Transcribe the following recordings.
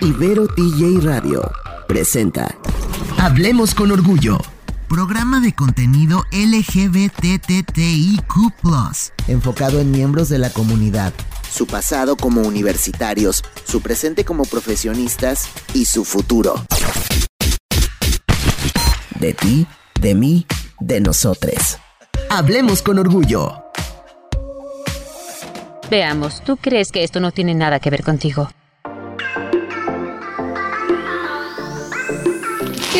Ibero TJ Radio presenta Hablemos con Orgullo. Programa de contenido LGBTTIQ, enfocado en miembros de la comunidad, su pasado como universitarios, su presente como profesionistas y su futuro. De ti, de mí, de nosotros. Hablemos con orgullo. Veamos, ¿tú crees que esto no tiene nada que ver contigo?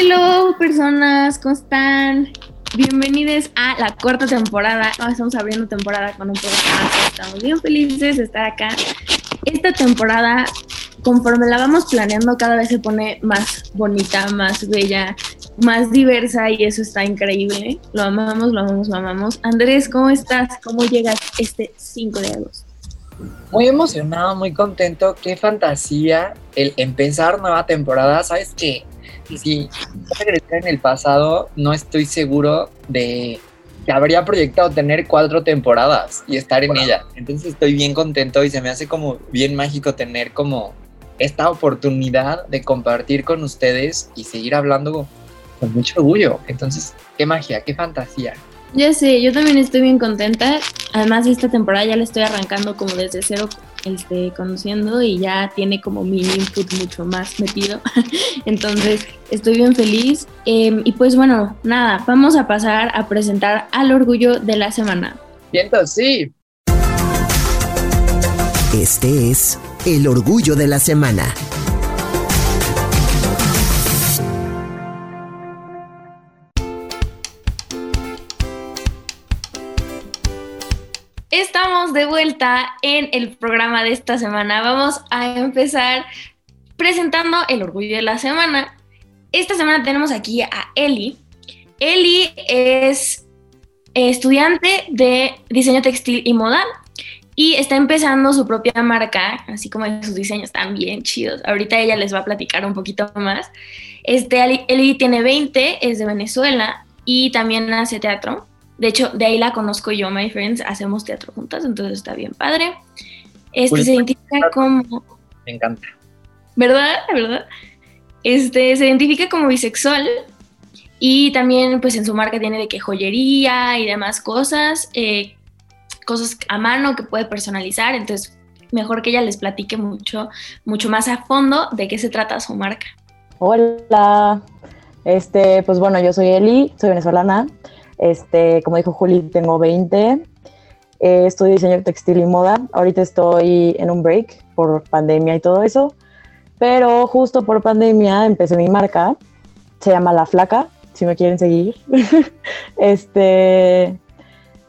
Hello, personas, ¿cómo están? Bienvenidos a la cuarta temporada. estamos abriendo temporada con un programa. Estamos bien felices de estar acá. Esta temporada, conforme la vamos planeando, cada vez se pone más bonita, más bella, más diversa y eso está increíble. Lo amamos, lo amamos, lo amamos. Andrés, ¿cómo estás? ¿Cómo llegas este 5 de agosto? Muy emocionado, muy contento. Qué fantasía el empezar nueva temporada. ¿Sabes qué? Si regresar en el pasado, no estoy seguro de que habría proyectado tener cuatro temporadas y estar en ella. Entonces estoy bien contento y se me hace como bien mágico tener como esta oportunidad de compartir con ustedes y seguir hablando con mucho orgullo. Entonces, qué magia, qué fantasía. Ya sé, yo también estoy bien contenta. Además, esta temporada ya la estoy arrancando como desde cero este, conociendo y ya tiene como mi input mucho más metido. Entonces, estoy bien feliz. Em, y pues bueno, nada, vamos a pasar a presentar al orgullo de la semana. Siento, sí. Este es el orgullo de la semana. De vuelta en el programa de esta semana. Vamos a empezar presentando el orgullo de la semana. Esta semana tenemos aquí a Eli. Eli es estudiante de diseño textil y moda y está empezando su propia marca, así como sus diseños están bien chidos. Ahorita ella les va a platicar un poquito más. Este, Eli tiene 20, es de Venezuela y también hace teatro. De hecho, de ahí la conozco yo, my friends, hacemos teatro juntas, entonces está bien padre. Este se identifica como... Me encanta. ¿Verdad? ¿Verdad? Este se identifica como bisexual y también pues en su marca tiene de que joyería y demás cosas, eh, cosas a mano que puede personalizar, entonces mejor que ella les platique mucho, mucho más a fondo de qué se trata su marca. Hola, este, pues bueno, yo soy Eli, soy venezolana, este, como dijo Juli, tengo 20. Eh, estudio diseño textil y moda. Ahorita estoy en un break por pandemia y todo eso. Pero justo por pandemia empecé mi marca. Se llama La Flaca, si me quieren seguir. este,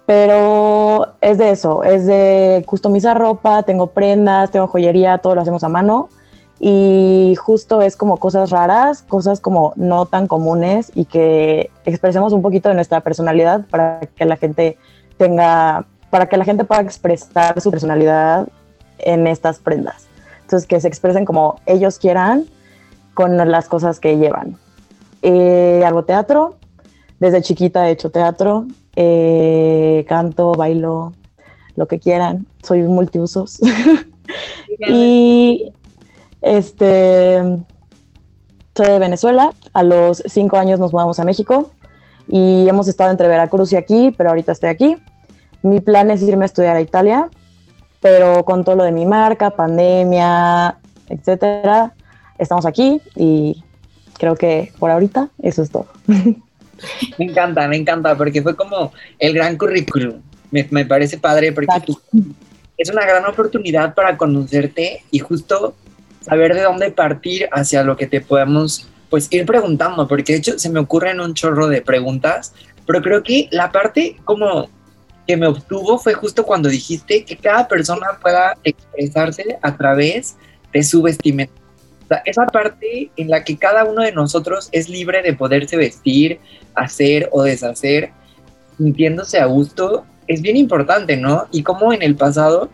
pero es de eso, es de customizar ropa, tengo prendas, tengo joyería, todo lo hacemos a mano y justo es como cosas raras, cosas como no tan comunes y que expresemos un poquito de nuestra personalidad para que la gente tenga, para que la gente pueda expresar su personalidad en estas prendas. Entonces, que se expresen como ellos quieran con las cosas que llevan. Eh, hago teatro, desde chiquita he hecho teatro, eh, canto, bailo, lo que quieran, soy multiusos. y este, soy de Venezuela, a los cinco años nos mudamos a México y hemos estado entre Veracruz y aquí, pero ahorita estoy aquí. Mi plan es irme a estudiar a Italia, pero con todo lo de mi marca, pandemia, etcétera, estamos aquí y creo que por ahorita eso es todo. Me encanta, me encanta, porque fue como el gran currículum. Me, me parece padre porque es una gran oportunidad para conocerte y justo saber de dónde partir hacia lo que te podamos pues ir preguntando, porque de hecho se me ocurren un chorro de preguntas, pero creo que la parte como que me obtuvo fue justo cuando dijiste que cada persona pueda expresarse a través de su vestimenta. O sea, esa parte en la que cada uno de nosotros es libre de poderse vestir, hacer o deshacer, sintiéndose a gusto, es bien importante, ¿no? Y como en el pasado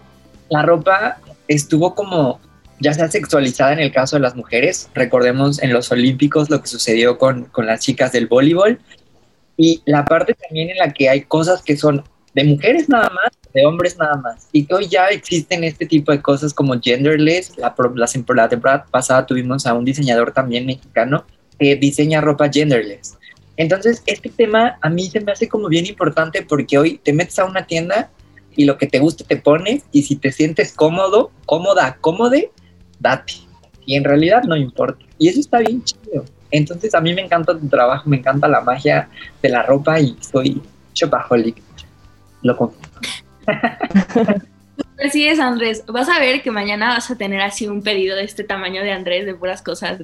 la ropa estuvo como ya sea sexualizada en el caso de las mujeres. Recordemos en los Olímpicos lo que sucedió con, con las chicas del voleibol. Y la parte también en la que hay cosas que son de mujeres nada más, de hombres nada más. Y hoy ya existen este tipo de cosas como genderless. La, la, la temporada pasada tuvimos a un diseñador también mexicano que diseña ropa genderless. Entonces, este tema a mí se me hace como bien importante porque hoy te metes a una tienda y lo que te guste te pones y si te sientes cómodo, cómoda, cómode, date. Y en realidad no importa. Y eso está bien chido. Entonces a mí me encanta tu trabajo, me encanta la magia de la ropa y soy shopaholic. Lo confieso. Así es, Andrés. Vas a ver que mañana vas a tener así un pedido de este tamaño de Andrés, de puras cosas.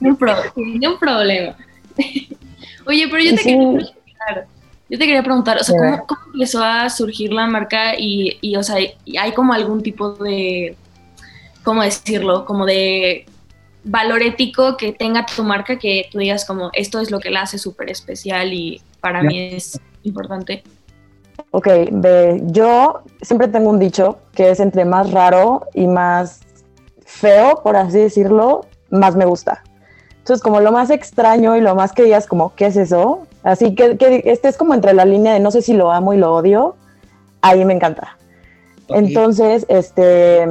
un, problema. Oye, pero yo te quería preguntar, yo te quería preguntar, o sea, ¿cómo, empezó a surgir la marca y, y, o sea, hay como algún tipo de, ¿cómo decirlo? Como de valor ético que tenga tu marca que tú digas como esto es lo que la hace súper especial y para mí es importante. Ok, yo siempre tengo un dicho que es entre más raro y más feo, por así decirlo, más me gusta. Entonces, como lo más extraño y lo más que digas como, ¿qué es eso? Así que, que estés como entre la línea de no sé si lo amo y lo odio, ahí me encanta. Entonces, este,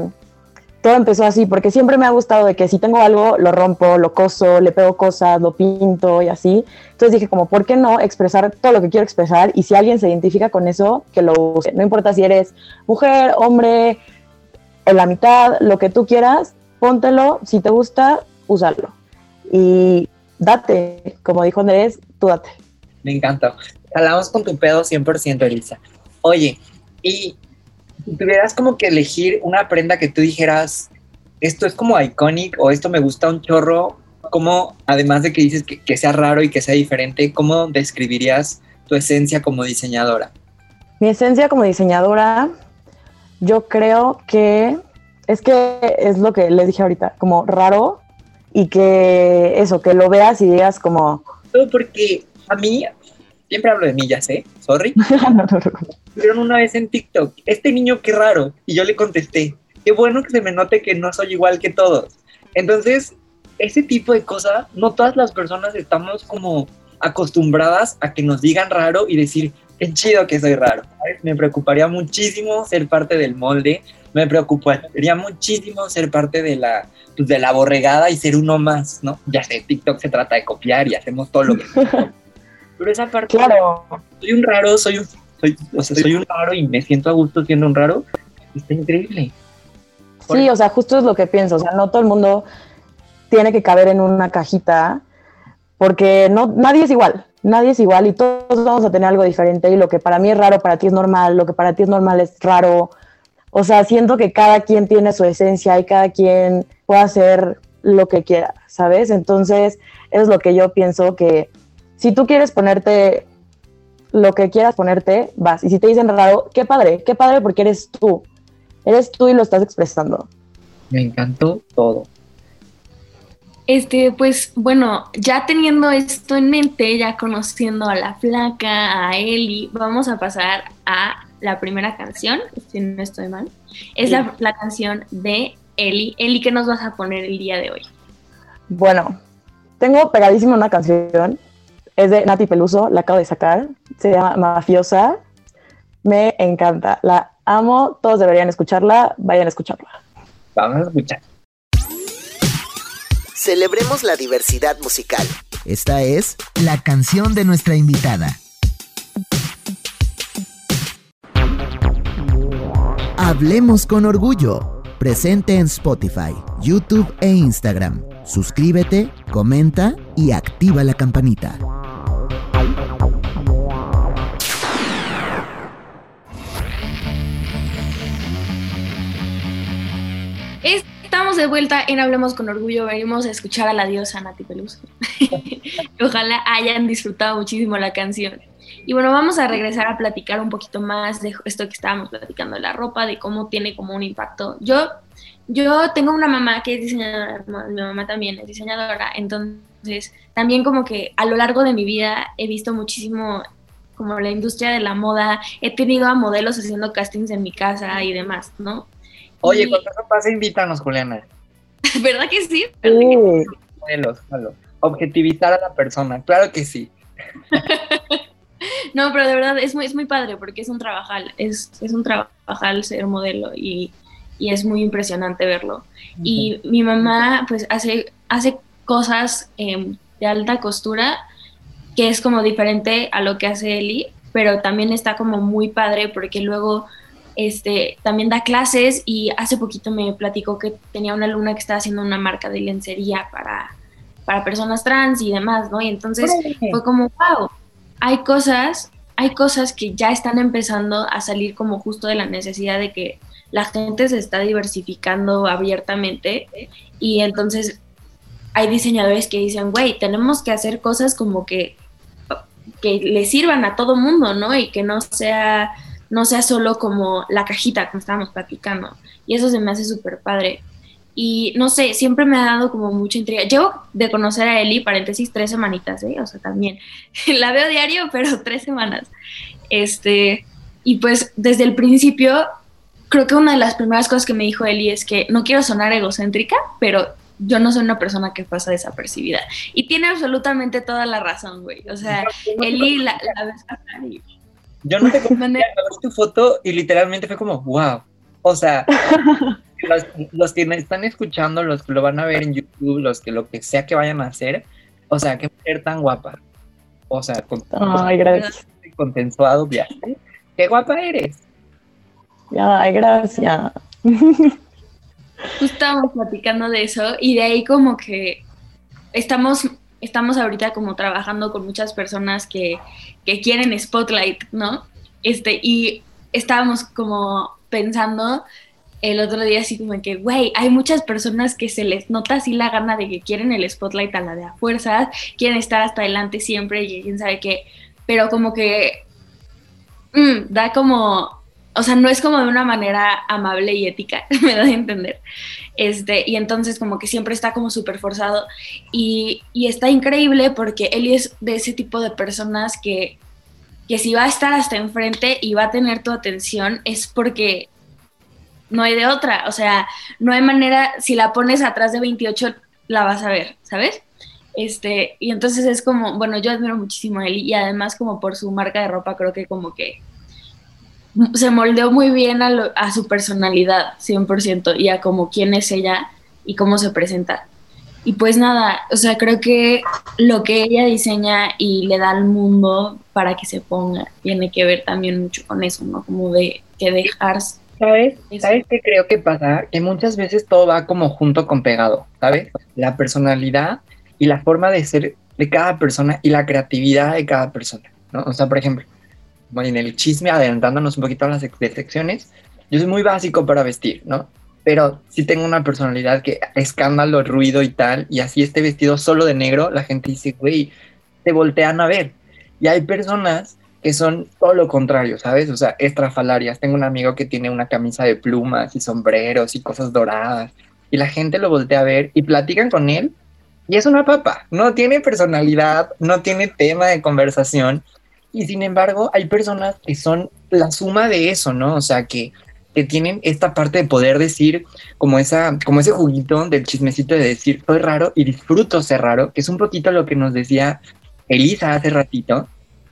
todo empezó así, porque siempre me ha gustado de que si tengo algo, lo rompo, lo coso, le pego cosas, lo pinto y así. Entonces dije como, ¿por qué no expresar todo lo que quiero expresar? Y si alguien se identifica con eso, que lo use. No importa si eres mujer, hombre, en la mitad, lo que tú quieras, póntelo. Si te gusta, úsalo. Y date, como dijo Andrés, tú date. Me encanta. Hablamos con tu pedo 100%, Elisa. Oye, y tuvieras como que elegir una prenda que tú dijeras, esto es como iconic o esto me gusta un chorro, ¿cómo, además de que dices que, sea raro y que sea diferente, cómo describirías tu esencia como diseñadora? Mi esencia como diseñadora, yo creo que es que es lo que les dije ahorita, como raro y que eso, que lo veas y digas como... Porque a mí, siempre hablo de mí, ya sé, sorry. Vieron una vez en TikTok, este niño qué raro. Y yo le contesté, qué bueno que se me note que no soy igual que todos. Entonces, ese tipo de cosas, no todas las personas estamos como acostumbradas a que nos digan raro y decir, qué chido que soy raro. Me preocuparía muchísimo ser parte del molde, me preocuparía muchísimo ser parte de la, pues, de la borregada y ser uno más, ¿no? Ya sé, TikTok se trata de copiar y hacemos todo lo que... Pero esa parte... Claro. Soy un raro, soy un soy, o sea, soy un raro y me siento a gusto siendo un raro, está increíble. Sí, o sea, justo es lo que pienso, o sea, no todo el mundo tiene que caber en una cajita, porque no, nadie es igual, nadie es igual y todos vamos a tener algo diferente y lo que para mí es raro, para ti es normal, lo que para ti es normal es raro. O sea, siento que cada quien tiene su esencia y cada quien puede hacer lo que quiera, ¿sabes? Entonces, es lo que yo pienso que si tú quieres ponerte lo que quieras ponerte, vas. Y si te dicen raro, qué padre, qué padre porque eres tú. Eres tú y lo estás expresando. Me encantó todo. Este, pues bueno, ya teniendo esto en mente, ya conociendo a la flaca, a Eli, vamos a pasar a la primera canción, si no estoy mal. Es la, la, canción de Eli. Eli, ¿qué nos vas a poner el día de hoy? Bueno, tengo pegadísima una canción es de Nati Peluso, la acabo de sacar. Se llama Mafiosa. Me encanta. La amo. Todos deberían escucharla. Vayan a escucharla. Vamos a escuchar. Celebremos la diversidad musical. Esta es la canción de nuestra invitada. Hablemos con orgullo. Presente en Spotify, YouTube e Instagram. Suscríbete, comenta y activa la campanita. Estamos de vuelta en Hablemos con Orgullo. Venimos a escuchar a la diosa Nati Peluso. Ojalá hayan disfrutado muchísimo la canción. Y bueno, vamos a regresar a platicar un poquito más de esto que estábamos platicando de la ropa, de cómo tiene como un impacto. Yo, yo tengo una mamá que es diseñadora, mi mamá también es diseñadora, entonces también como que a lo largo de mi vida he visto muchísimo como la industria de la moda, he tenido a modelos haciendo castings en mi casa y demás, ¿no? Oye, cuando eso pase, invítanos, Juliana. ¿Verdad que sí? Modelos, Objetivizar a la persona, claro que sí. no, pero de verdad es muy, es muy padre porque es un trabajal, es, es un trabajal ser modelo y, y es muy impresionante verlo. Y mi mamá pues hace, hace cosas em, de alta costura que es como diferente a lo que hace Eli, pero también está como muy padre porque luego este, también da clases y hace poquito me platicó que tenía una alumna que estaba haciendo una marca de lencería para, para personas trans y demás, ¿no? Y entonces fue como, wow, hay cosas, hay cosas que ya están empezando a salir como justo de la necesidad de que la gente se está diversificando abiertamente y entonces hay diseñadores que dicen, güey, tenemos que hacer cosas como que, que le sirvan a todo mundo, ¿no? Y que no sea, no sea solo como la cajita, como estábamos platicando. Y eso se me hace súper padre. Y no sé, siempre me ha dado como mucha intriga. Llevo de conocer a Eli, paréntesis, tres semanitas, ¿eh? O sea, también. la veo diario, pero tres semanas. Este, y pues desde el principio, creo que una de las primeras cosas que me dijo Eli es que no quiero sonar egocéntrica, pero yo no soy una persona que pasa desapercibida. Y tiene absolutamente toda la razón, güey. O sea, Eli la, la ves y... Yo no te conté tu foto y literalmente fue como, wow. O sea, los, los, que me están escuchando, los que lo van a ver en YouTube, los que lo que sea que vayan a hacer, o sea, qué mujer tan guapa. O sea, con, Ay, gracias. consensuado viaje. Qué guapa eres. Ay, gracias. Justo estábamos platicando de eso y de ahí como que estamos, estamos ahorita como trabajando con muchas personas que, que quieren spotlight, ¿no? Este, y estábamos como pensando el otro día así como que, güey, hay muchas personas que se les nota así la gana de que quieren el spotlight a la de a fuerzas, quieren estar hasta adelante siempre y quién sabe qué, pero como que mm, da como o sea, no es como de una manera amable y ética, me da a entender. Este, y entonces como que siempre está como súper forzado y, y, está increíble porque él es de ese tipo de personas que, que si va a estar hasta enfrente y va a tener tu atención es porque no hay de otra, o sea, no hay manera, si la pones atrás de 28 la vas a ver, ¿sabes? Este, y entonces es como, bueno, yo admiro muchísimo a él y además como por su marca de ropa creo que como que se moldeó muy bien a, su personalidad, 100%, y a como quién es ella y cómo se presenta. Y pues nada, o sea, creo que lo que ella diseña y le da al mundo para que se ponga tiene que ver también mucho con eso, ¿no? Como de que dejarse. ¿Sabes? ¿Sabes qué creo que pasa? Que muchas veces todo va como junto con pegado, ¿sabes? La personalidad y la forma de ser de cada persona y la creatividad de cada persona, ¿no? O sea, por ejemplo, en el chisme, adelantándonos un poquito a las secciones, yo soy muy básico para vestir, ¿no? Pero sí tengo una personalidad que escándalo, ruido y tal, y así este vestido solo de negro, la gente dice, güey, te voltean a ver. Y hay personas que son todo lo contrario, ¿sabes? O sea, estrafalarias. Tengo un amigo que tiene una camisa de plumas y sombreros y cosas doradas, y la gente lo voltea a ver y platican con él, y es una papa, no tiene personalidad, no tiene tema de conversación, y sin embargo, hay personas que son la suma de eso, ¿no? O sea, que, que tienen esta parte de poder decir, como, esa, como ese juguito del chismecito de decir, soy raro y disfruto ser raro, que es un poquito lo que nos decía Elisa hace ratito,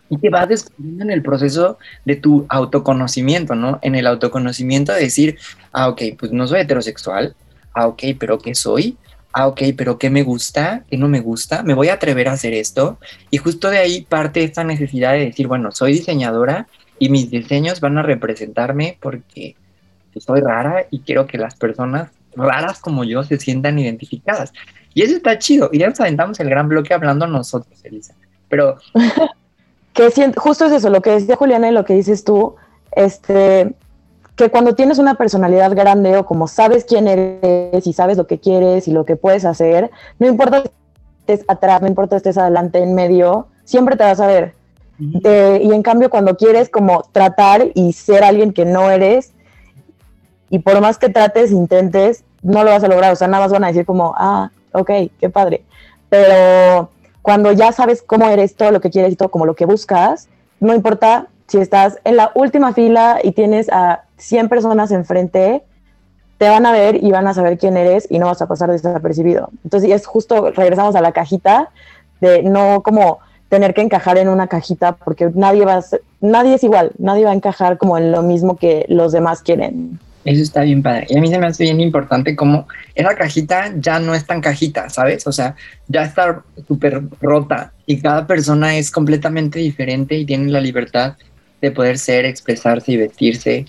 y que vas descubriendo en el proceso de tu autoconocimiento, ¿no? En el autoconocimiento de decir, ah, ok, pues no soy heterosexual, ah, ok, pero ¿qué soy? Ah, ok, pero ¿qué me gusta? ¿Qué no me gusta? ¿Me voy a atrever a hacer esto? Y justo de ahí parte esta necesidad de decir, bueno, soy diseñadora y mis diseños van a representarme porque soy rara y quiero que las personas raras como yo se sientan identificadas. Y eso está chido. Y ya nos aventamos el gran bloque hablando nosotros, Elisa. Pero... que justo es eso, lo que decía Juliana y lo que dices tú, este, que cuando tienes una personalidad grande o como sabes quién eres y sabes lo que quieres y lo que puedes hacer, no importa si estés atrás, no importa si estés adelante, en medio, siempre te vas a ver. Eh, y en cambio, cuando quieres como tratar y ser alguien que no eres, y por más que trates, intentes, no lo vas a lograr. O sea, nada más van a decir como, ah, ok, qué padre. Pero cuando ya sabes cómo eres, todo lo que quieres y todo como lo que buscas, no importa si estás en la última fila y tienes a 100 personas enfrente, te van a ver y van a saber quién eres y no vas a pasar desapercibido. Entonces, es justo, regresamos a la cajita de no como tener que encajar en una cajita porque nadie va nadie es igual, nadie va a encajar como en lo mismo que los demás quieren. Eso está bien padre. Y a mí se me hace bien importante como esa cajita ya no es tan cajita, ¿sabes? O sea, ya está súper rota y cada persona es completamente diferente y tiene la libertad de poder ser, expresarse y vestirse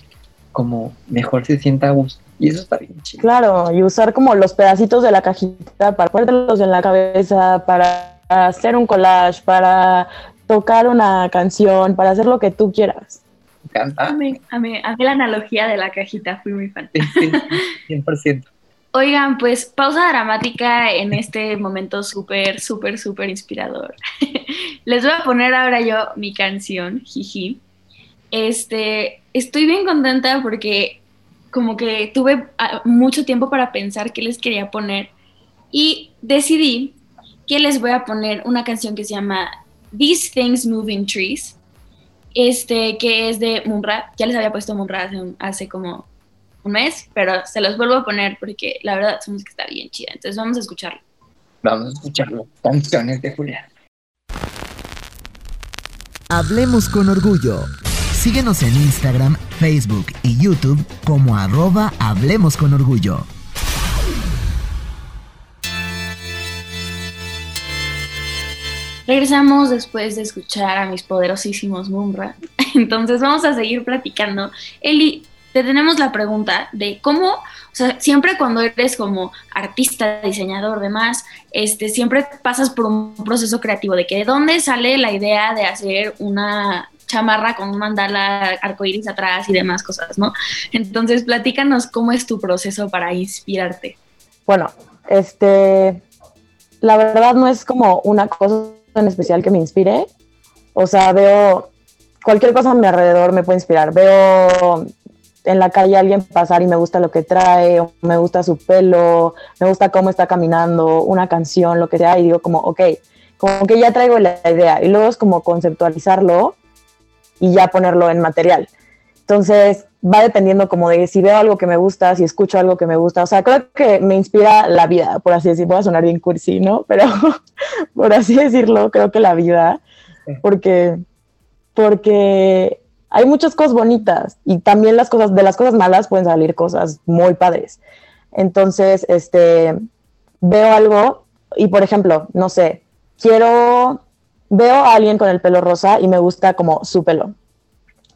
como mejor se sienta a gusto. Y eso está bien chido. Claro, y usar como los pedacitos de la cajita para ponértelos en la cabeza, para hacer un collage, para tocar una canción, para hacer lo que tú quieras. Me encanta. Amé, amé, amé la analogía de la cajita, fui muy fan. Sí, sí, 100%. Oigan, pues pausa dramática en este momento súper, súper, súper inspirador. Les voy a poner ahora yo mi canción, jiji. Este, estoy bien contenta porque como que tuve ah, mucho tiempo para pensar qué les quería poner y decidí que les voy a poner una canción que se llama These Things Moving Trees, este, que es de Munra. Ya les había puesto Munra hace, un- hace como un mes, pero se los vuelvo a poner porque la verdad su música está bien chida. Entonces vamos a escucharlo. Vamos a escucharlo. Canciones de Julián. Hablemos con orgullo. Síguenos en Instagram, Facebook y YouTube como arroba Hablemos con orgullo. Regresamos después de escuchar a mis poderosísimos Mumra. Entonces vamos a seguir platicando. Eli, te tenemos la pregunta de cómo, o sea, siempre cuando eres como artista, diseñador, demás, este, siempre pasas por un proceso creativo de que de dónde sale la idea de hacer una chamarra con un mandala arcoíris atrás y demás cosas, ¿no? Entonces, platícanos cómo es tu proceso para inspirarte. Bueno, este, la verdad no es como una cosa en especial que me inspire. O sea, veo cualquier cosa a mi alrededor me puede inspirar. Veo en la calle a alguien pasar y me gusta lo que trae, o me gusta su pelo, me gusta cómo está caminando, una canción, lo que sea, y digo como, ok, como que ya traigo la idea. Y luego es como conceptualizarlo y ya ponerlo en material. Entonces va dependiendo como de si veo algo que me gusta, si escucho algo que me gusta. O sea, creo que me inspira la vida, por así decirlo. Voy a sonar bien cursi, ¿no? Pero por así decirlo, creo que la vida. Porque, porque hay muchas cosas bonitas y también las cosas, de las cosas malas pueden salir cosas muy padres. Entonces, este, veo algo y, por ejemplo, no sé, quiero, veo a alguien con el pelo rosa y me gusta como su pelo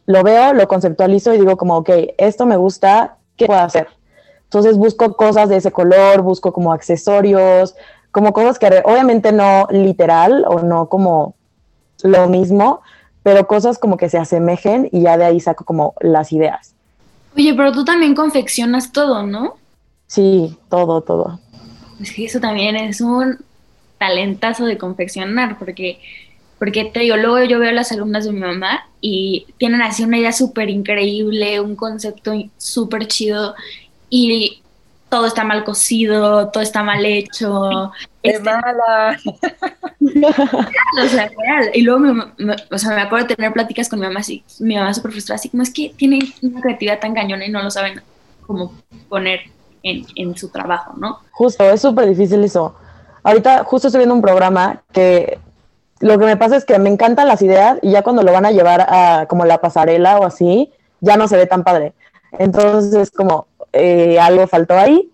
lo veo, lo conceptualizo y digo como, ok, esto me gusta, ¿qué puedo hacer? Entonces busco cosas de ese color, busco como accesorios, como cosas que obviamente no literal o no como lo mismo, pero cosas como que se asemejen y ya de ahí saco como las ideas. Oye, pero tú también confeccionas todo, ¿no? Sí, todo, todo. Es que eso también es un talentazo de confeccionar, porque, porque te digo, luego yo veo a las alumnas de mi mamá y tienen así una idea súper increíble, un concepto súper chido y todo está mal cocido, todo está mal hecho. ¡Qué Este, mala! o sea, real. Y luego, me, me- o sea, me acuerdo de tener pláticas con mi mamá, así, mi mamá súper frustrada, así como es que tienen una creatividad tan cañona y no lo saben cómo poner en, en su trabajo, ¿no? Justo, es súper difícil eso. Ahorita justo estoy viendo un programa que lo que me pasa es que me encantan las ideas y ya cuando lo van a llevar a como la pasarela o así, ya no se ve tan padre. Entonces, como eh, algo faltó ahí,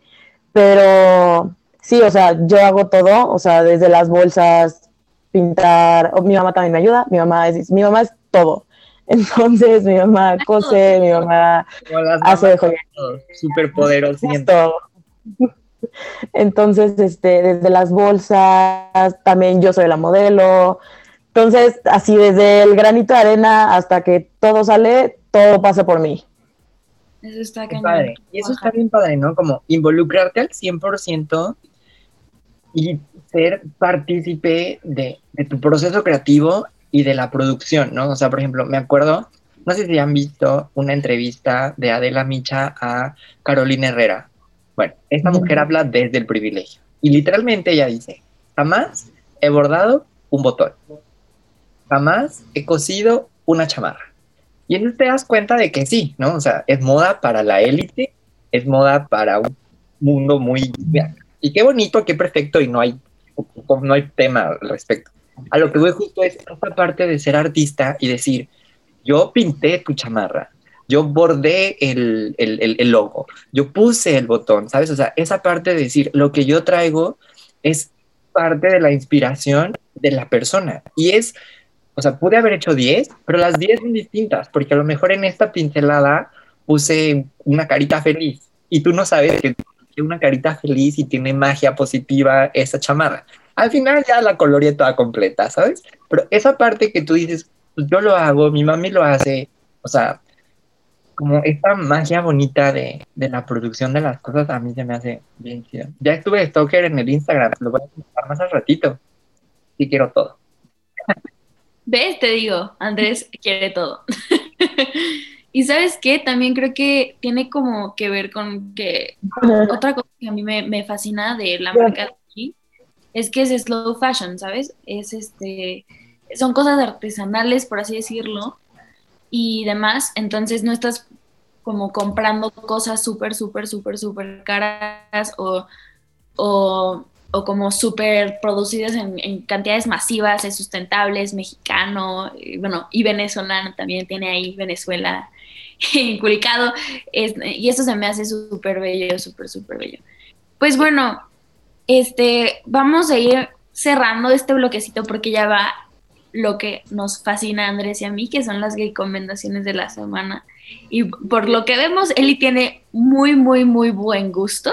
pero sí, o sea, yo hago todo, o sea, desde las bolsas, pintar, mi mamá también me ayuda, mi mamá es, mi mamá es todo. Entonces, mi mamá cose, mi mamá hace de súper poderosas. Entonces, este, desde las bolsas, también yo soy la modelo. Entonces, así desde el granito de arena hasta que todo sale, todo pasa por mí. Eso está cañón. padre. Y eso está bien padre, ¿no? Como involucrarte al 100% y ser partícipe de, de tu proceso creativo y de la producción, ¿no? O sea, por ejemplo, me acuerdo, no sé si han visto una entrevista de Adela Micha a Carolina Herrera. Bueno, esta mujer habla desde el privilegio. Y literalmente ella dice, jamás he bordado un botón. Jamás he cosido una chamarra. Y entonces te das cuenta de que sí, ¿no? O sea, es moda para la élite, es moda para un mundo muy... Y qué bonito, qué perfecto, y no hay, no hay tema al respecto. a lo que voy justo es esta parte de ser artista y decir, yo pinté tu chamarra, yo bordé el, el, el, logo, yo puse el botón, ¿sabes? O sea, esa parte de decir, lo que yo traigo es parte de la inspiración de la persona. Y es, o sea, pude haber hecho 10, pero las 10 son distintas, porque a lo mejor en esta pincelada puse una carita feliz y tú no sabes que una carita feliz y tiene magia positiva esa chamarra. Al final ya la coloreé toda completa, ¿sabes? Pero esa parte que tú dices, pues yo lo hago, mi mami lo hace, o sea, como esta magia bonita de, la producción de las cosas a mí se me hace bien chido. Ya estuve stalker en el Instagram, lo voy a contar más al ratito. Sí quiero todo. ¿Ves? Te digo, Andrés quiere todo. y sabes qué, también creo que tiene como que ver con que otra cosa que a mí me, fascina de la marca de aquí es que es slow fashion, ¿sabes? Es este, son cosas artesanales, por así decirlo, y demás, entonces no estás como comprando cosas súper, súper, súper, súper caras o, o, o como súper producidas en, cantidades masivas, es sustentable, es mexicano, bueno, y venezolano también tiene ahí Venezuela inculcado, y eso se me hace súper bello, súper, súper bello. Pues bueno, este, vamos a ir cerrando este bloquecito porque ya va lo que nos fascina a Andrés y a mí, que son las gay recomendaciones de la semana. Y por lo que vemos, Eli tiene muy, muy, muy buen gusto.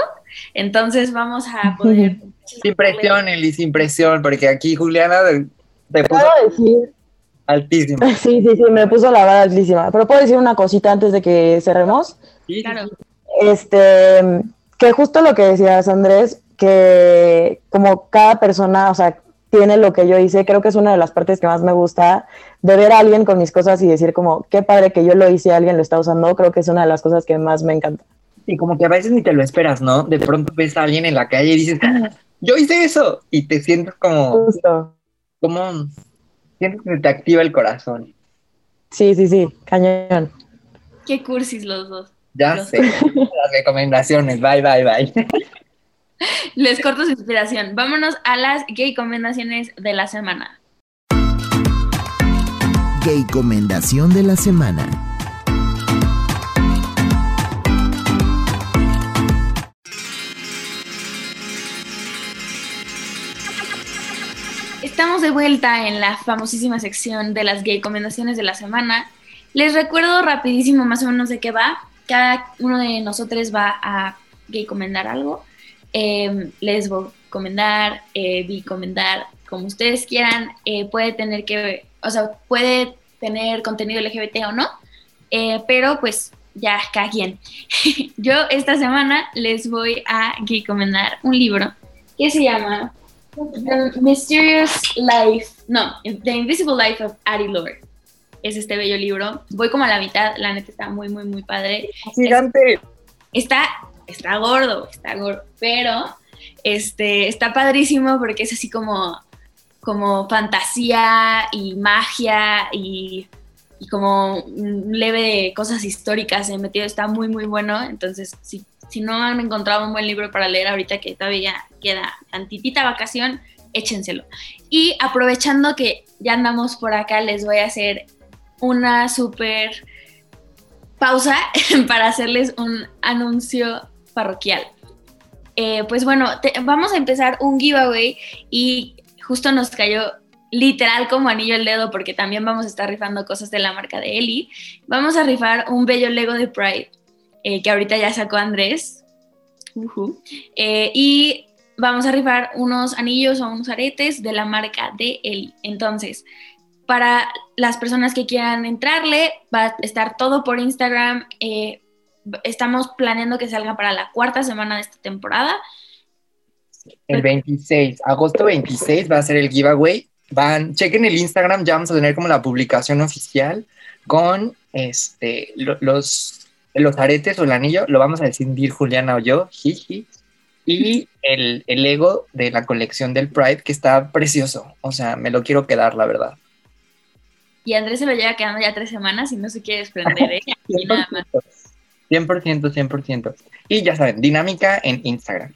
Entonces vamos a poder... Sin presión, Eli, sin presión, porque aquí Juliana te puso decir? altísima. Sí, sí, sí, me puso la vara altísima. Pero puedo decir una cosita antes de que cerremos. Sí, claro. Este, que justo lo que decías, Andrés, que como cada persona, o sea, tiene lo que yo hice, creo que es una de las partes que más me gusta, de ver a alguien con mis cosas y decir como, qué padre que yo lo hice, alguien lo está usando, creo que es una de las cosas que más me encanta. Y como que a veces ni te lo esperas, ¿no? De pronto ves a alguien en la calle y dices, ah, yo hice eso, y te sientes como... Justo. Como... Sientes que te activa el corazón. Sí, sí, sí, cañón. Qué cursis los dos. Ya sé, las recomendaciones, bye, bye, bye. Les corto su inspiración. Vámonos a las gay recomendaciones de la semana. Gay recomendación de la semana. Estamos de vuelta en la famosísima sección de las gay recomendaciones de la semana. Les recuerdo rapidísimo más o menos de qué va. Cada uno de nosotros va a gay recomendar algo eh, les voy a recomendar, eh, comentar, como ustedes quieran, eh, puede tener que, o sea, puede tener contenido LGBT o no, eh, pero pues ya cada quien. Yo esta semana les voy a recomendar un libro que se llama The Mysterious Life, no, The Invisible Life of Addie Lord. Es este bello libro. Voy como a la mitad, la neta está muy, muy, muy padre. Gigante. Está está gordo, está gordo, pero este, está padrísimo porque es así como, como fantasía y magia y, como un leve de cosas históricas en metido, está muy, muy bueno. Entonces, si, si no han encontrado un buen libro para leer ahorita que todavía queda tantitita vacación, échenselo. Y aprovechando que ya andamos por acá, les voy a hacer una súper pausa para hacerles un anuncio parroquial. Eh, pues bueno, vamos a empezar un giveaway y justo nos cayó literal como anillo el dedo porque también vamos a estar rifando cosas de la marca de Eli. Vamos a rifar un bello Lego de Pride eh, que ahorita ya sacó Andrés. Eh, y vamos a rifar unos anillos o unos aretes de la marca de Eli. Entonces, para las personas que quieran entrarle, va a estar todo por Instagram estamos planeando que salga para la cuarta semana de esta temporada. El 26, agosto 26 va a ser el giveaway. Van, chequen el Instagram, ya vamos a tener como la publicación oficial con este los, los aretes o el anillo, lo vamos a decidir Juliana o yo, jiji. Y el, el Lego de la colección del Pride, que está precioso. O sea, me lo quiero quedar, la verdad. Y Andrés se lo lleva quedando ya tres semanas y no se quiere desprender, ¿eh? Y nada más. 100%, 100%. Y ya saben, dinámica en Instagram.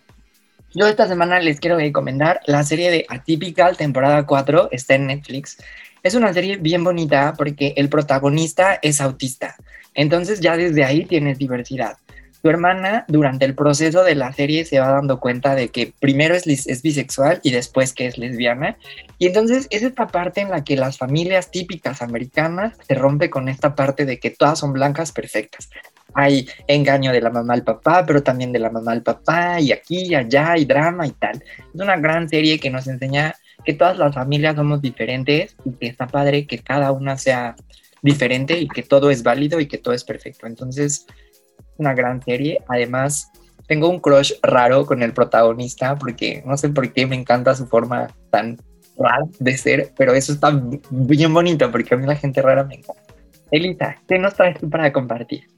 Yo esta semana les quiero recomendar la serie de Atypical, temporada 4, está en Netflix. Es una serie bien bonita porque el protagonista es autista. Entonces ya desde ahí tienes diversidad. Tu hermana durante el proceso de la serie se va dando cuenta de que primero es, es bisexual y después que es lesbiana. Y entonces es esta parte en la que las familias típicas americanas se rompe con esta parte de que todas son blancas perfectas. Hay engaño de la mamá al papá, pero también de la mamá al papá, y aquí y allá, y drama y tal. Es una gran serie que nos enseña que todas las familias somos diferentes y que está padre que cada una sea diferente y que todo es válido y que todo es perfecto. Entonces, una gran serie. Además, tengo un crush raro con el protagonista porque no sé por qué me encanta su forma tan rara de ser, pero eso está bien bonito porque a mí la gente rara me encanta. Elita, ¿qué nos traes tú para compartir?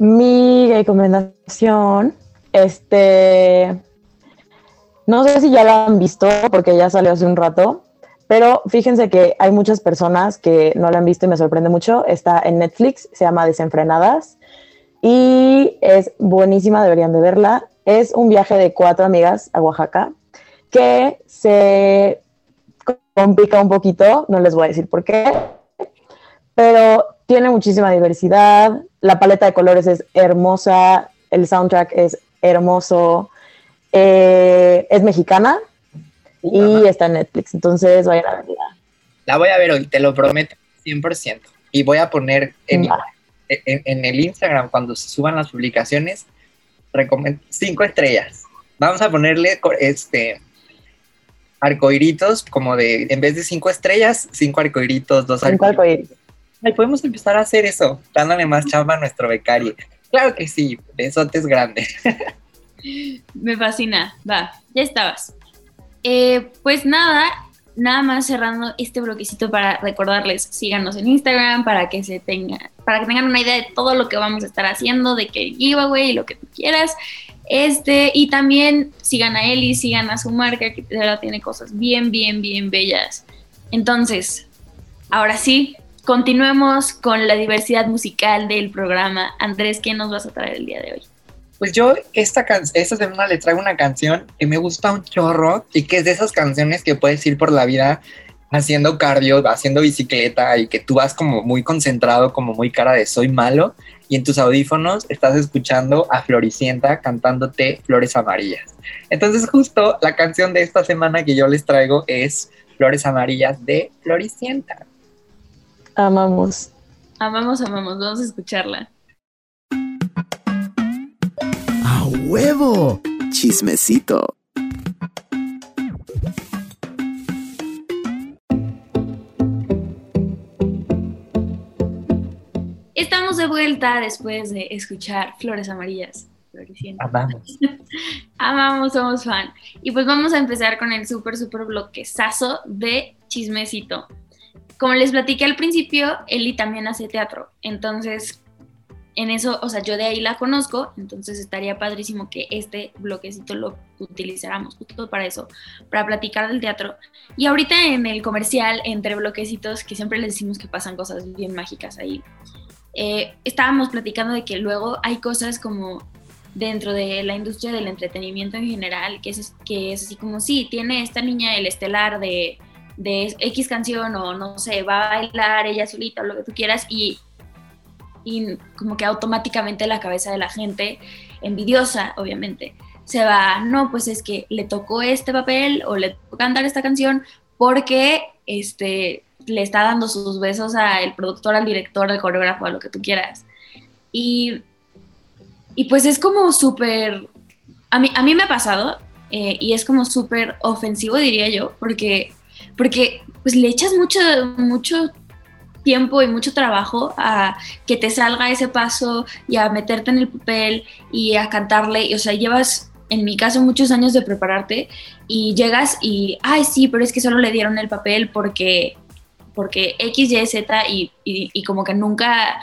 Mi recomendación, este, no sé si ya la han visto porque ya salió hace un rato, pero fíjense que hay muchas personas que no la han visto y me sorprende mucho. Está en Netflix, se llama Desenfrenadas y es buenísima, deberían de verla. Es un viaje de cuatro amigas a Oaxaca que se complica un poquito, no les voy a decir por qué, pero tiene muchísima diversidad, la paleta de colores es hermosa, el soundtrack es hermoso, eh, es mexicana y está en Netflix, entonces vayan a verla. La voy a ver hoy, te lo prometo, 100%. Y voy a poner en, en, el Instagram, cuando se suban las publicaciones, cinco estrellas. Vamos a ponerle este arcoiritos, como de, en vez de cinco estrellas, cinco arcoiritos, dos arcoiritos. Podemos empezar a hacer eso, dándole más chamba a nuestro becario. Claro que sí, besotes grandes. Me fascina, va, ya estabas. Eh, pues nada, nada más cerrando este bloquecito para recordarles, síganos en Instagram para que se tenga, para que tengan una idea de todo lo que vamos a estar haciendo, de que giveaway y lo que tú quieras. Este, y también sigan a Eli, sigan a su marca, que de tiene cosas bien, bien, bien bellas. Entonces, ahora sí, continuemos con la diversidad musical del programa. Andrés, ¿qué nos vas a traer el día de hoy? Pues yo esta, esta semana le traigo una canción que me gusta un chorro y que es de esas canciones que puedes ir por la vida haciendo cardio, haciendo bicicleta y que tú vas como muy concentrado, como muy cara de soy malo y en tus audífonos estás escuchando a Floricienta cantándote Flores Amarillas. Entonces justo la canción de esta semana que yo les traigo es Flores Amarillas de Floricienta. Amamos. Amamos, amamos. Vamos a escucharla. huevo! Chismecito. Estamos de vuelta después de escuchar Flores Amarillas. Amamos. Amamos, somos fan. Y pues vamos a empezar con el súper, súper bloquezazo de chismecito. Como les platiqué al principio, Eli también hace teatro. Entonces, en eso, o sea, yo de ahí la conozco, entonces estaría padrísimo que este bloquecito lo utilizáramos justo para eso, para platicar del teatro. Y ahorita en el comercial, entre bloquecitos, que siempre les decimos que pasan cosas bien mágicas ahí, eh, estábamos platicando de que luego hay cosas como dentro de la industria del entretenimiento en general, que es, que es así como, sí, tiene esta niña el estelar de, de X canción o no sé, va a bailar ella solita o lo que tú quieras y y como que automáticamente la cabeza de la gente, envidiosa obviamente, se va, no, pues es que le tocó este papel o le tocó cantar esta canción porque este, le está dando sus besos al productor, al director, al coreógrafo, a lo que tú quieras. Y, y pues es como súper, a mí, a mí me ha pasado eh, y es como súper ofensivo, diría yo, porque, porque pues le echas mucho, mucho tiempo y mucho trabajo a que te salga ese paso y a meterte en el papel y a cantarle. o sea, llevas, en mi caso, muchos años de prepararte y llegas y, ay, sí, pero es que solo le dieron el papel porque, porque X, Y, Z y, y, como que nunca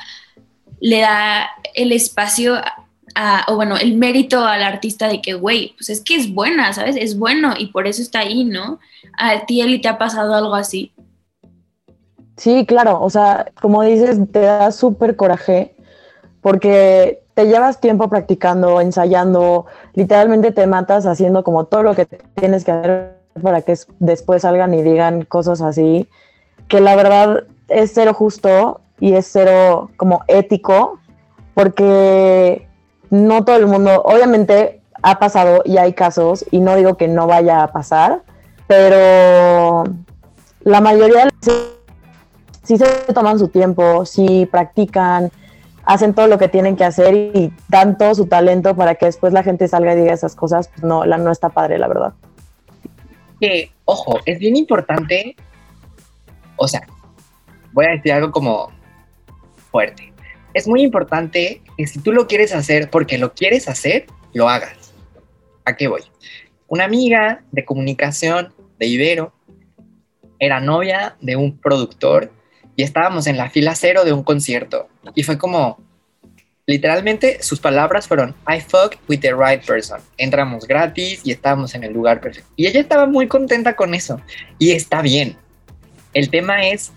le da el espacio o bueno, el mérito al artista de que, güey, pues es que es buena, ¿sabes? Es bueno y por eso está ahí, ¿no? ¿A ti, Eli, te ha pasado algo así? Sí, claro, o sea, como dices, te da súper coraje porque te llevas tiempo practicando, ensayando, literalmente te matas haciendo como todo lo que tienes que hacer para que después salgan y digan cosas así, que la verdad es cero justo y es cero como ético, porque no todo el mundo, obviamente ha pasado y hay casos, y no digo que no vaya a pasar, pero la mayoría de sí se toman su tiempo, sí practican, hacen todo lo que tienen que hacer y dan todo su talento para que después la gente salga y diga esas cosas, pues no, la, no está padre, la verdad. Que, ojo, es bien importante, o sea, voy a decir algo como fuerte. Es muy importante que si tú lo quieres hacer porque lo quieres hacer, lo hagas. ¿A qué voy? Una amiga de comunicación de Ibero era novia de un productor y estábamos en la fila cero de un concierto. Y fue como, literalmente sus palabras fueron, I fuck with the right person. Entramos gratis y estábamos en el lugar perfecto. Y ella estaba muy contenta con eso. Y está bien. El tema es,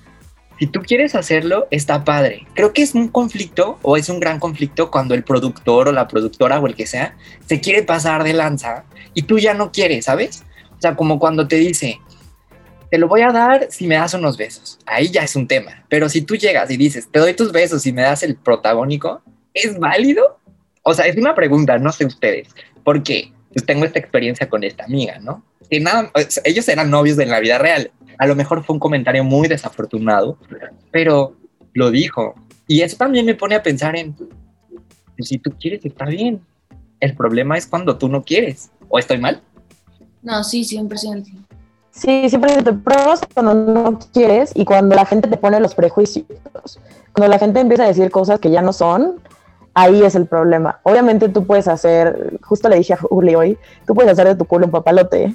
si tú quieres hacerlo, está padre. Creo que es un conflicto o es un gran conflicto cuando el productor o la productora o el que sea se quiere pasar de lanza y tú ya no quieres, ¿sabes? O sea, como cuando te dice, te lo voy a dar si me das unos besos. Ahí ya es un tema. Pero si tú llegas y dices, te doy tus besos y me das el protagónico, ¿es válido? O sea, es una pregunta, no sé ustedes. Porque pues tengo esta experiencia con esta amiga, ¿no? Que nada, ellos eran novios de la vida real. A lo mejor fue un comentario muy desafortunado, pero lo dijo. Y eso también me pone a pensar en, pues, si tú quieres, está bien. El problema es cuando tú no quieres. ¿O estoy mal? No, sí, 100%. Sí, siempre te pruebas cuando no quieres y cuando la gente te pone los prejuicios. Cuando la gente empieza a decir cosas que ya no son, ahí es el problema. Obviamente tú puedes hacer, justo le dije a Juli hoy, tú puedes hacer de tu culo un papalote,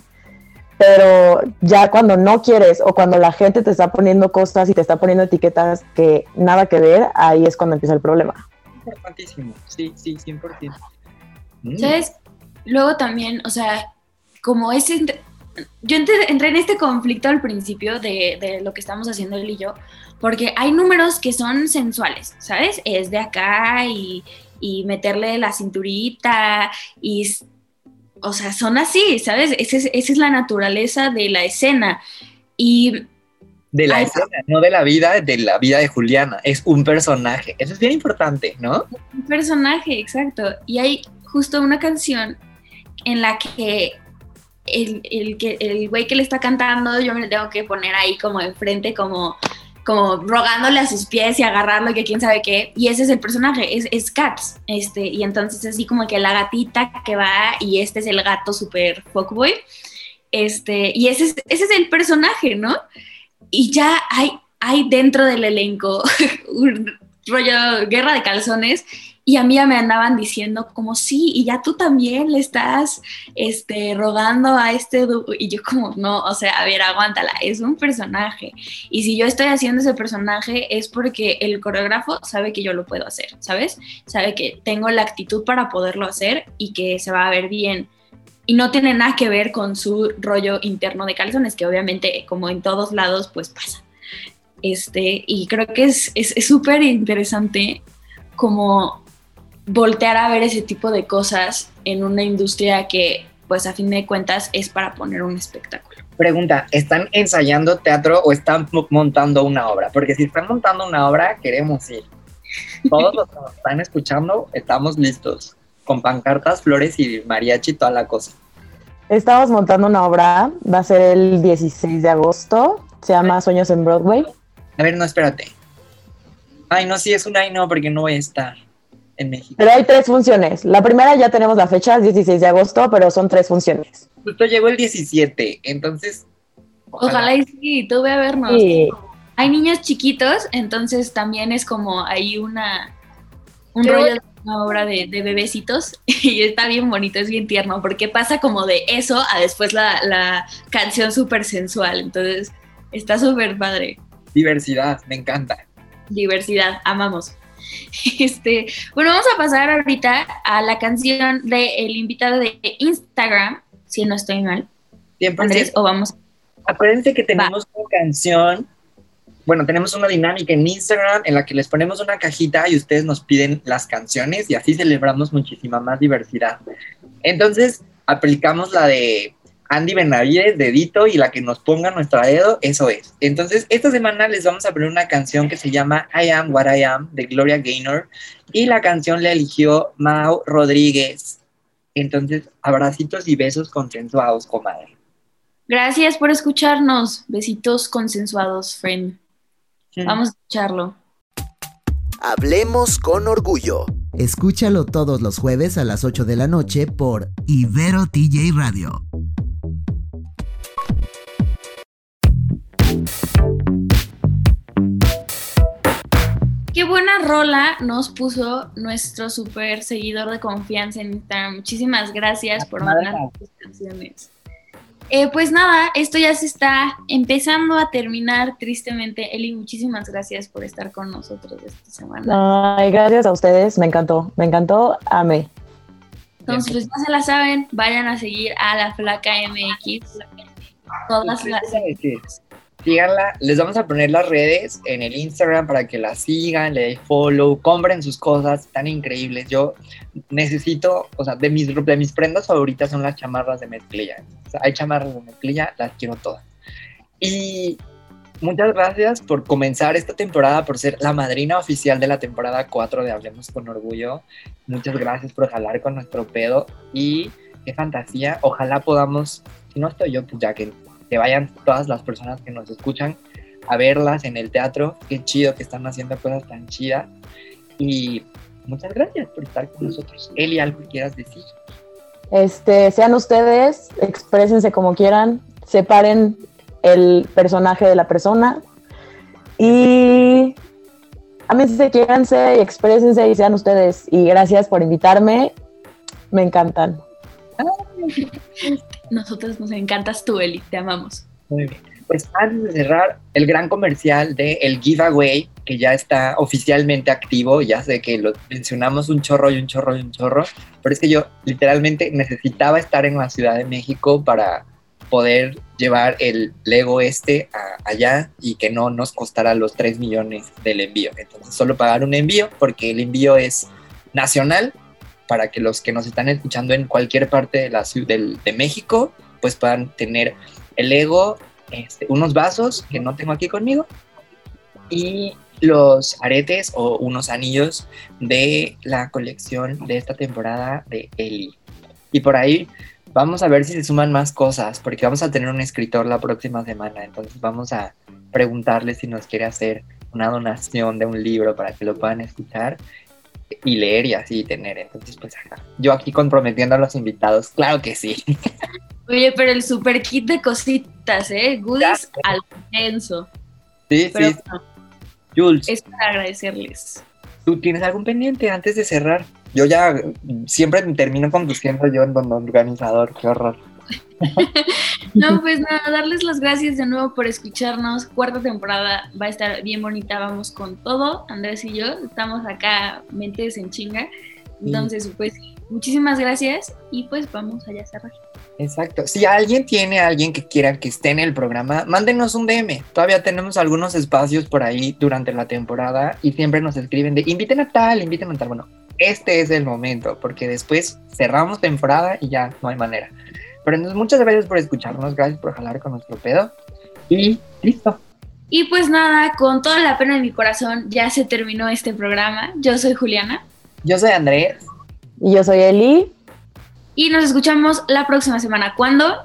pero ya cuando no quieres o cuando la gente te está poniendo cosas y te está poniendo etiquetas que nada que ver, ahí es cuando empieza el problema. Importantísimo, sí, sí, 100%. Mm. ¿Sabes? Luego también, o sea, como ese yo entré, en este conflicto al principio de, lo que estamos haciendo él y yo, porque hay números que son sensuales, ¿sabes? Es de acá y, meterle la cinturita y, o sea, son así, ¿sabes? Esa es, la naturaleza de la escena. Y... De la escena, no de la vida, de la vida de Juliana, es un personaje. Eso es bien importante, ¿no? Un personaje, exacto. Y hay justo una canción en la que el, el, que, el güey que le está cantando, yo me le tengo que poner ahí como enfrente, como, como rogándole a sus pies y agarrarlo, que quién sabe qué. Y ese es el personaje, es, es Cats. Este, y entonces así como que la gatita que va y este es el gato super fuckboy. Este, y ese es, ese es el personaje, ¿no? Y ya hay, hay dentro del elenco un rollo guerra de calzones y a mí ya me andaban diciendo como sí, y ya tú también le estás este, rogando a este... Y yo como, no, o sea, a ver, aguántala, es un personaje. Y si yo estoy haciendo ese personaje es porque el coreógrafo sabe que yo lo puedo hacer, ¿sabes? Sabe que tengo la actitud para poderlo hacer y que se va a ver bien. Y no tiene nada que ver con su rollo interno de calzones, que obviamente, como en todos lados, pues pasa. Este, y creo que es súper es, interesante como voltear a ver ese tipo de cosas en una industria que, pues a fin de cuentas, es para poner un espectáculo. Pregunta, ¿están ensayando teatro o están montando una obra? Porque si están montando una obra, queremos ir. Todos los que nos están escuchando, estamos listos, con pancartas, flores y mariachi, toda la cosa. Estamos montando una obra, va a ser el 16 de agosto, se llama Sueños en Broadway. A ver, no, espérate. Ay, no, sí, es una y no, porque no voy a estar en México. Pero hay tres funciones. La primera ya tenemos la fecha, 16 de agosto, pero son tres funciones. Justo llegó el 17, entonces... Ojalá, y sí, tú ve a vernos. Hay niños chiquitos, entonces también es como hay una... Un rollo de una obra de, bebecitos y está bien bonito, es bien tierno, porque pasa como de eso a después la, la canción súper sensual, entonces está súper padre. Diversidad, me encanta. Diversidad, amamos. Este, bueno, vamos a pasar ahorita a la canción del invitado de Instagram, si no estoy mal. Andrés, o vamos. Acuérdense que tenemos una canción bueno, tenemos una dinámica en Instagram en la que les ponemos una cajita y ustedes nos piden las canciones y así celebramos muchísima más diversidad. Entonces, aplicamos la de Andy Benavides, dedito, y la que nos ponga nuestro dedo, eso es. Entonces, esta semana les vamos a poner una canción que se llama I Am What I Am de Gloria Gaynor y la canción la eligió Mau Rodríguez. Entonces, abracitos y besos consensuados, comadre. Gracias por escucharnos. Besitos consensuados, friend. Vamos a escucharlo. Hablemos con orgullo. Escúchalo todos los jueves a las 8 de la noche por Ibero TJ Radio. Buena rola nos puso nuestro super seguidor de confianza en Instagram. Muchísimas gracias por mandar tus canciones. Eh, pues nada, esto ya se está empezando a terminar tristemente. Eli, muchísimas gracias por estar con nosotros esta semana. Ay, gracias a ustedes, me encantó, me encantó, amé. Entonces, pues ya se la saben, vayan a seguir a la Flaca MX. Todas las síganla. Les vamos a poner las redes en el Instagram para que la sigan, le den follow, compren sus cosas tan increíbles. Yo necesito, o sea, de mis, de mis prendas favoritas son las chamarras de mezclilla. O sea, hay chamarras de mezclilla, las quiero todas. Y muchas gracias por comenzar esta temporada, por ser la madrina oficial de la temporada 4 de Hablemos con Orgullo. Muchas gracias por jalar con nuestro pedo y qué fantasía. Ojalá podamos, si no estoy yo, pues ya que que vayan todas las personas que nos escuchan a verlas en el teatro. Qué chido que están haciendo cosas tan chidas. Y muchas gracias por estar con nosotros. Eli, ¿algo que quieras decir? Este, sean ustedes, exprésense como quieran, separen el personaje de la persona y se quieranse y exprésense y sean ustedes. Y gracias por invitarme, me encantan. Nosotros nos encantas tú, Eli, te amamos. Muy bien. Pues antes de cerrar, el gran comercial de el giveaway, que ya está oficialmente activo, ya sé que lo mencionamos un chorro y un chorro y un chorro, pero es que yo literalmente necesitaba estar en la Ciudad de México para poder llevar el Lego este allá y que no nos costara los 3 millones del envío. Entonces solo pagar un envío porque el envío es nacional para que los que nos están escuchando en cualquier parte de, la, de, de México, pues puedan tener el Lego, este, unos vasos que no tengo aquí conmigo, y los aretes o unos anillos de la colección de esta temporada de Eli. Y por ahí vamos a ver si se suman más cosas, porque vamos a tener un escritor la próxima semana, entonces vamos a preguntarle si nos quiere hacer una donación de un libro para que lo puedan escuchar y leer y así tener. Entonces, pues yo aquí comprometiendo a los invitados, claro que sí. Oye, pero el super kit de cositas, ¿eh? Goodies al intenso. Sí, sí. Jules. Es para agradecerles. ¿Tú tienes algún pendiente antes de cerrar? Yo ya siempre termino conduciendo yo en donde organizador, qué horror. no, pues nada, darles las gracias de nuevo por escucharnos. Cuarta temporada va a estar bien bonita, vamos con todo. Andrés y yo estamos acá mentes en chinga. Entonces, pues muchísimas gracias y pues vamos allá a cerrar. Exacto. Si alguien tiene a alguien que quiera que esté en el programa, mándenos un DM. Todavía tenemos algunos espacios por ahí durante la temporada y siempre nos escriben de inviten a tal, inviten a tal. Bueno, este es el momento porque después cerramos temporada y ya no hay manera. Pero entonces muchas gracias por escucharnos, gracias por jalar con nuestro pedo y listo. Y pues nada, con toda la pena en mi corazón ya se terminó este programa. Yo soy Juliana. Yo soy Andrés. Y yo soy Eli. Y nos escuchamos la próxima semana. ¿Cuándo?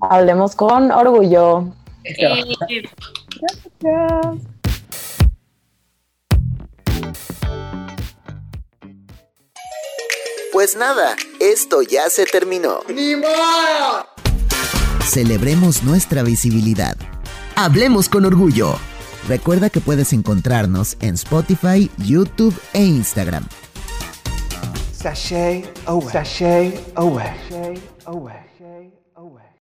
Hablemos con orgullo. Eh, gracias. Pues nada, esto ya se terminó. ¡Ni modo! Celebremos nuestra visibilidad. Hablemos con orgullo. Recuerda que puedes encontrarnos en Spotify, YouTube e Instagram. Sashay away. Sashay away. Sashay away.